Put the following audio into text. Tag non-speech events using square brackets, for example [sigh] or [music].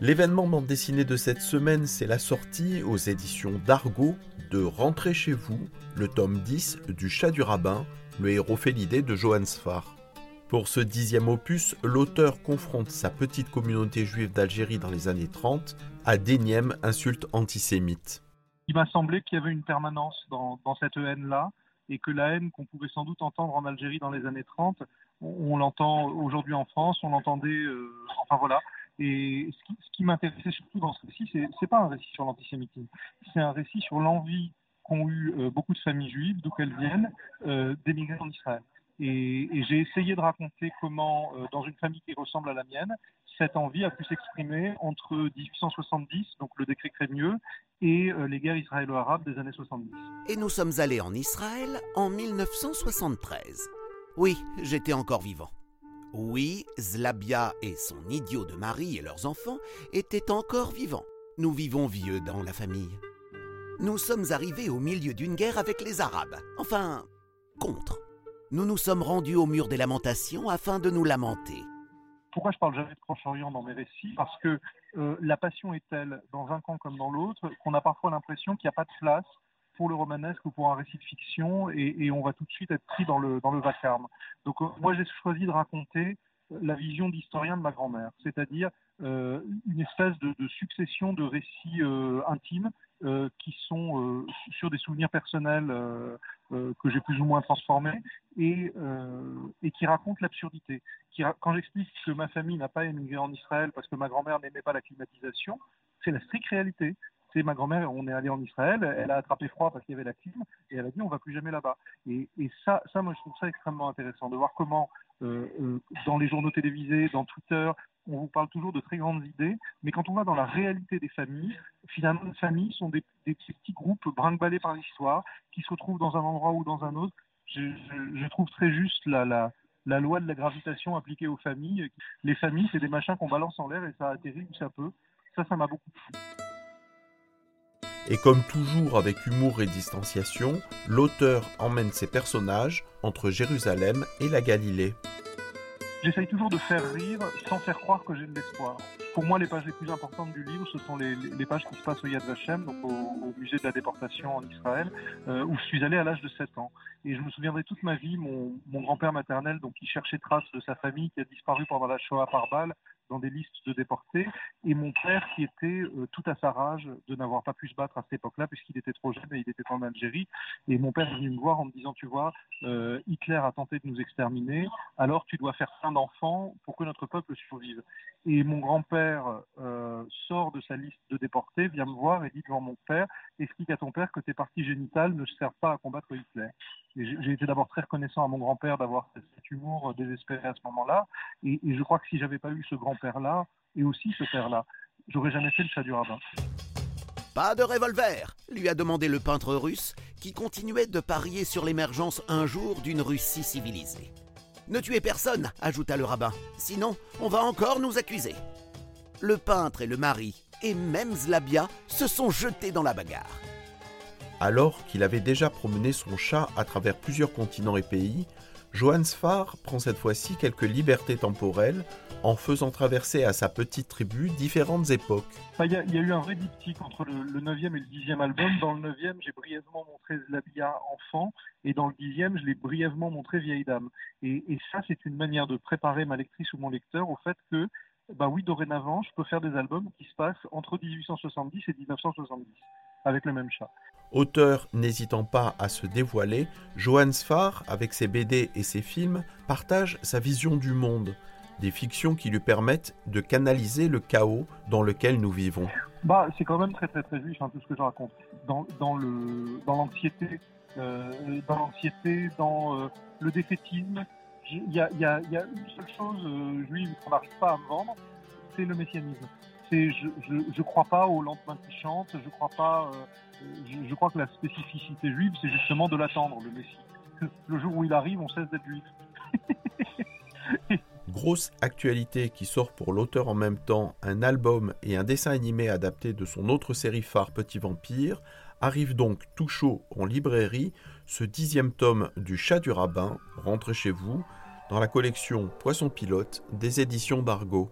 L'événement bande dessinée de cette semaine, c'est la sortie aux éditions d'Argo de Rentrer chez vous, le tome 10 du Chat du Rabbin, le héros félidé de Johann Sfar. Pour ce dixième opus, l'auteur confronte sa petite communauté juive d'Algérie dans les années 30 à d'énièmes insultes antisémites. Il m'a semblé qu'il y avait une permanence dans, cette haine-là et que la haine qu'on pouvait sans doute entendre en Algérie dans les années 30, on, l'entend aujourd'hui en France, on l'entendait, euh, enfin voilà, et ce qui, m'intéressait surtout dans ce récit, c'est, n'est pas un récit sur l'antisémitisme, c'est un récit sur l'envie qu'ont eu euh, beaucoup de familles juives, d'où qu'elles viennent, euh, d'émigrer en Israël. Et, j'ai essayé de raconter comment, euh, dans une famille qui ressemble à la mienne, cette envie a pu s'exprimer entre 1870, donc le décret Crémieux, et les guerres israélo-arabes des années 70. Et nous sommes allés en Israël en 1973. Oui, j'étais encore vivant. Oui, Zlabia et son idiot de mari et leurs enfants étaient encore vivants. Nous vivons vieux dans la famille. Nous sommes arrivés au milieu d'une guerre avec les Arabes. Enfin, contre. Nous nous sommes rendus au mur des lamentations afin de nous lamenter. Pourquoi je parle jamais de Proche-Orient dans mes récits? Parce que euh, la passion est telle, dans un camp comme dans l'autre, qu'on a parfois l'impression qu'il n'y a pas de place pour le romanesque ou pour un récit de fiction et, on va tout de suite être pris dans le, vacarme. Donc euh, moi j'ai choisi de raconter la vision d'historien de ma grand-mère, c'est-à-dire euh, une espèce de, succession de récits euh, intimes qui sont sur des souvenirs personnels que j'ai plus ou moins transformés et qui racontent l'absurdité. Quand j'explique que ma famille n'a pas émigré en Israël parce que ma grand-mère n'aimait pas la climatisation, c'est la stricte réalité c'est ma grand-mère, on est allé en Israël, elle a attrapé froid parce qu'il y avait la clim, et elle a dit on va plus jamais là-bas. Et, ça, moi, je trouve ça extrêmement intéressant de voir comment, euh, euh, dans les journaux télévisés, dans Twitter, on vous parle toujours de très grandes idées, mais quand on va dans la réalité des familles, finalement, les familles sont des, petits groupes brinque par l'histoire, qui se retrouvent dans un endroit ou dans un autre. Je, trouve très juste la loi de la gravitation appliquée aux familles. Les familles, c'est des machins qu'on balance en l'air et ça atterrit où ça peut. Ça, ça m'a beaucoup plu. Et comme toujours avec humour et distanciation, l'auteur emmène ses personnages entre Jérusalem et la Galilée. J'essaye toujours de faire rire sans faire croire que j'ai de l'espoir. Pour moi, les pages les plus importantes du livre, ce sont les, pages qui se passent au Yad Vashem, donc au, musée de la déportation en Israël, euh, où je suis allé à l'âge de 7 ans. Et je me souviendrai toute ma vie, mon, grand-père maternel, donc qui cherchait trace de sa famille qui a disparu pendant la Shoah par balle, dans des listes de déportés, et mon père qui était euh, tout à sa rage de n'avoir pas pu se battre à cette époque-là, puisqu'il était trop jeune et il était en Algérie. Et mon père est venu me voir en me disant, tu vois, euh, Hitler a tenté de nous exterminer, alors tu dois faire plein d'enfants pour que notre peuple survive. Et mon grand-père euh, sort de sa liste de déportés, vient me voir et dit devant mon père, explique à ton père que tes parties génitales ne servent pas à combattre Hitler. J'ai été d'abord très reconnaissant à mon grand-père d'avoir cet humour désespéré à ce moment-là. Et, je crois que si j'avais pas eu ce grand-père-là, et aussi ce père-là, j'aurais jamais fait le chat du rabbin. Pas de revolver, lui a demandé le peintre russe, qui continuait de parier sur l'émergence un jour d'une Russie civilisée. Ne tuez personne, ajouta le rabbin, sinon on va encore nous accuser. Le peintre et le mari, et même Zlabia, se sont jetés dans la bagarre. Alors qu'il avait déjà promené son chat à travers plusieurs continents et pays, Johann Sfar prend cette fois-ci quelques libertés temporelles en faisant traverser à sa petite tribu différentes époques. Il y, a eu un vrai diptyque entre le, 9e et le 10e album. Dans le 9e, j'ai brièvement montré Zlabia enfant, et dans le 10e, je l'ai brièvement montré vieille dame. Et, et ça, c'est une manière de préparer ma lectrice ou mon lecteur au fait que, bah oui, dorénavant, je peux faire des albums qui se passent entre 1870 et 1970, avec le même chat. Auteur n'hésitant pas à se dévoiler, Johann Sfar, avec ses BD et ses films, partage sa vision du monde, des fictions qui lui permettent de canaliser le chaos dans lequel nous vivons. Bah, c'est quand même très très très juif hein, tout ce que je raconte. Dans, dans le dans l'anxiété, euh, dans l'anxiété, dans euh, le défaitisme, il y a, une seule chose euh, juive qu'on n'arrive pas à me vendre, c'est le messianisme je, je, crois pas au lendemain qui chante, je crois pas, euh, je, crois que la spécificité juive, c'est justement de l'attendre, le Messie. Le jour où il arrive, on cesse d'être juif. [laughs] Grosse actualité qui sort pour l'auteur en même temps un album et un dessin animé adapté de son autre série phare Petit Vampire, arrive donc tout chaud en librairie ce dixième tome du Chat du Rabbin, Rentrez chez vous, dans la collection Poisson Pilote des éditions d'Argo.